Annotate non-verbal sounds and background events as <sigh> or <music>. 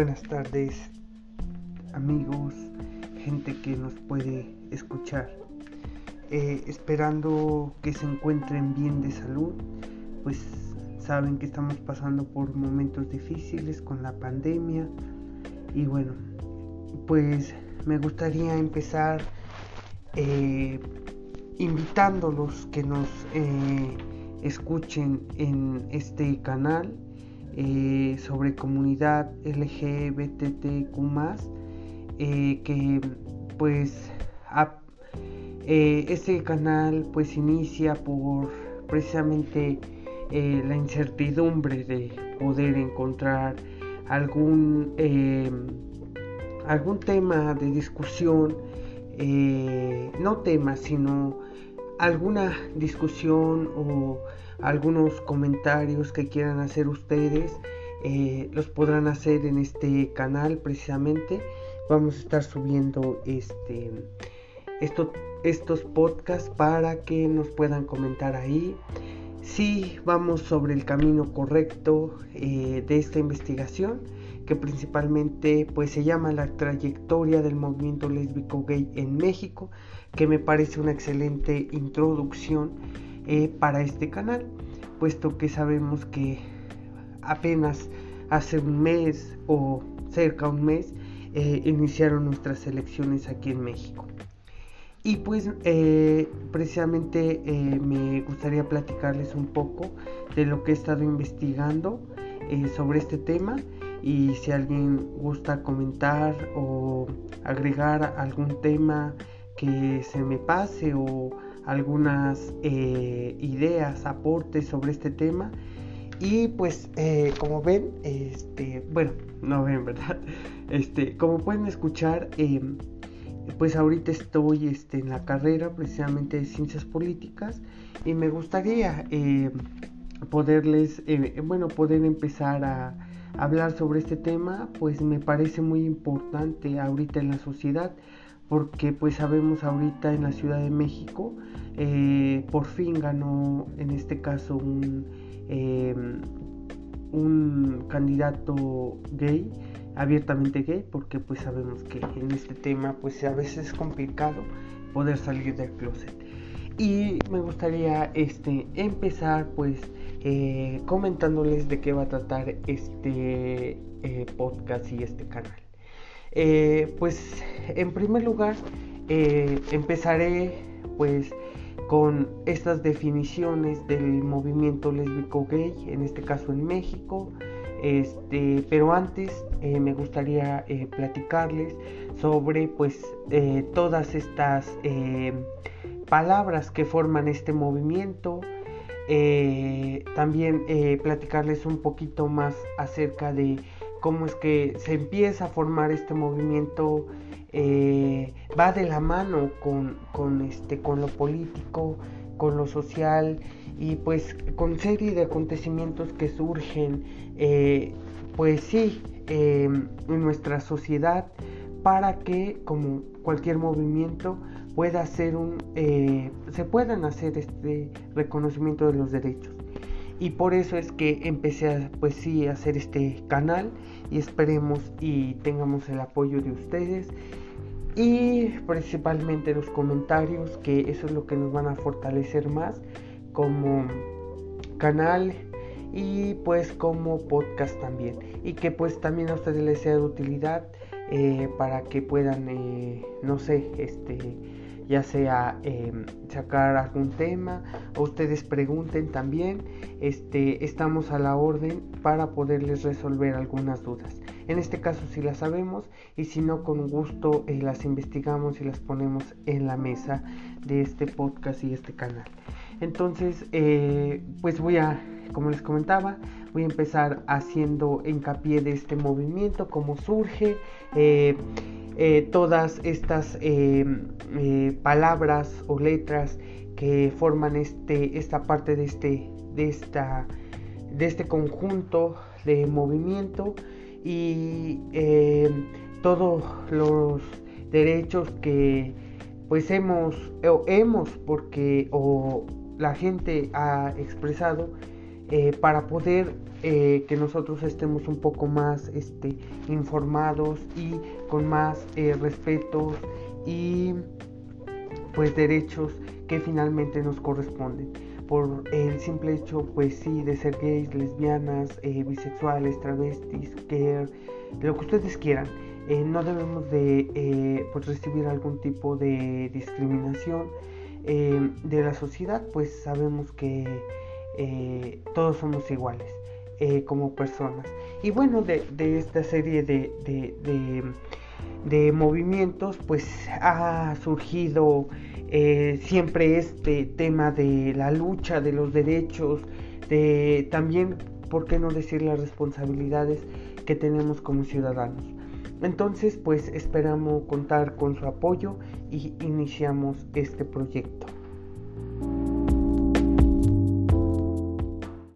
buenas tardes amigos, gente que nos puede escuchar. Eh, esperando que se encuentren bien de salud, pues saben que estamos pasando por momentos difíciles con la pandemia y bueno, pues me gustaría empezar eh, invitándolos que nos eh, escuchen en este canal eh, sobre comunidad LGBTQ eh, que pues eh, este canal pues inicia por precisamente la incertidumbre de poder encontrar algún algún tema de discusión no tema sino alguna discusión o algunos comentarios que quieran hacer ustedes eh, los podrán hacer en este canal precisamente. Vamos a estar subiendo este estos podcasts para que nos puedan comentar ahí si vamos sobre el camino correcto eh, de esta investigación que principalmente pues se llama la trayectoria del movimiento lésbico gay en México que me parece una excelente introducción eh, para este canal, puesto que sabemos que apenas hace un mes o cerca de un mes eh, iniciaron nuestras elecciones aquí en México. Y pues eh, precisamente me gustaría platicarles un poco de lo que he estado investigando sobre este tema y si alguien gusta comentar o agregar algún tema que se me pase o algunas eh, ideas, aportes sobre este tema. Y pues eh, como ven, este, bueno, no ven, <laughs> ¿verdad? Este, como pueden escuchar, em, pues ahorita estoy este, en la carrera precisamente de ciencias políticas y me gustaría em, poderles, eh, bueno, poder empezar a hablar sobre este tema, pues me parece muy importante ahorita en la sociedad porque pues sabemos ahorita en la Ciudad de México eh, por fin ganó en este caso un, em, un candidato gay abiertamente gay porque pues sabemos que en este tema pues a veces es complicado poder salir del closet y me gustaría este empezar pues eh, comentándoles de qué va a tratar este eh, podcast y este canal eh, pues en primer lugar empezaré pues con estas definiciones del movimiento lésbico gay, en este caso en México. Este, pero antes me gustaría platicarles sobre pues todas estas palabras que forman este movimiento. también platicarles un poquito más acerca de cómo es que se empieza a formar este movimiento, eh, va de la mano con, este, con lo político, con lo social y pues con serie de acontecimientos que surgen, eh, pues sí, en nuestra sociedad para que como cualquier movimiento pueda hacer un, eh, se puedan hacer este reconocimiento de los derechos. Y por eso es que empecé a pues sí a hacer este canal y esperemos y tengamos el apoyo de ustedes. Y principalmente los comentarios que eso es lo que nos van a fortalecer más como canal y pues como podcast también. Y que pues también a ustedes les sea de utilidad eh, para que puedan eh, no sé este ya sea em, sacar algún tema o ustedes pregunten también, este, estamos a la orden para poderles resolver algunas dudas. En este caso si las sabemos y si no con gusto eh, las investigamos y las ponemos en la mesa de este podcast y este canal. Entonces, eh, pues voy a, como les comentaba, voy a empezar haciendo hincapié de este movimiento, cómo surge. Eh, eh, todas estas eh, eh, palabras o letras que forman este, esta parte de este, de, esta, de este conjunto de movimiento y todos los derechos que pues hemos o hemos porque o la gente ha expresado para poder eh, que nosotros estemos un poco más este, informados y con más eh, respetos y pues derechos que finalmente nos corresponden por el simple hecho pues sí de ser gays, lesbianas, bisexuales, travestis, queer, lo que ustedes quieran. no debemos de pues recibir algún tipo de discriminación de la sociedad, pues sabemos que eh, todos somos iguales eh, como personas. Y bueno, de, esta serie de, movimientos, pues ha surgido eh, siempre este tema de la lucha de los derechos, de también, ¿por qué no decir las responsabilidades que tenemos como ciudadanos? Entonces, pues esperamos contar con su apoyo y iniciamos este proyecto.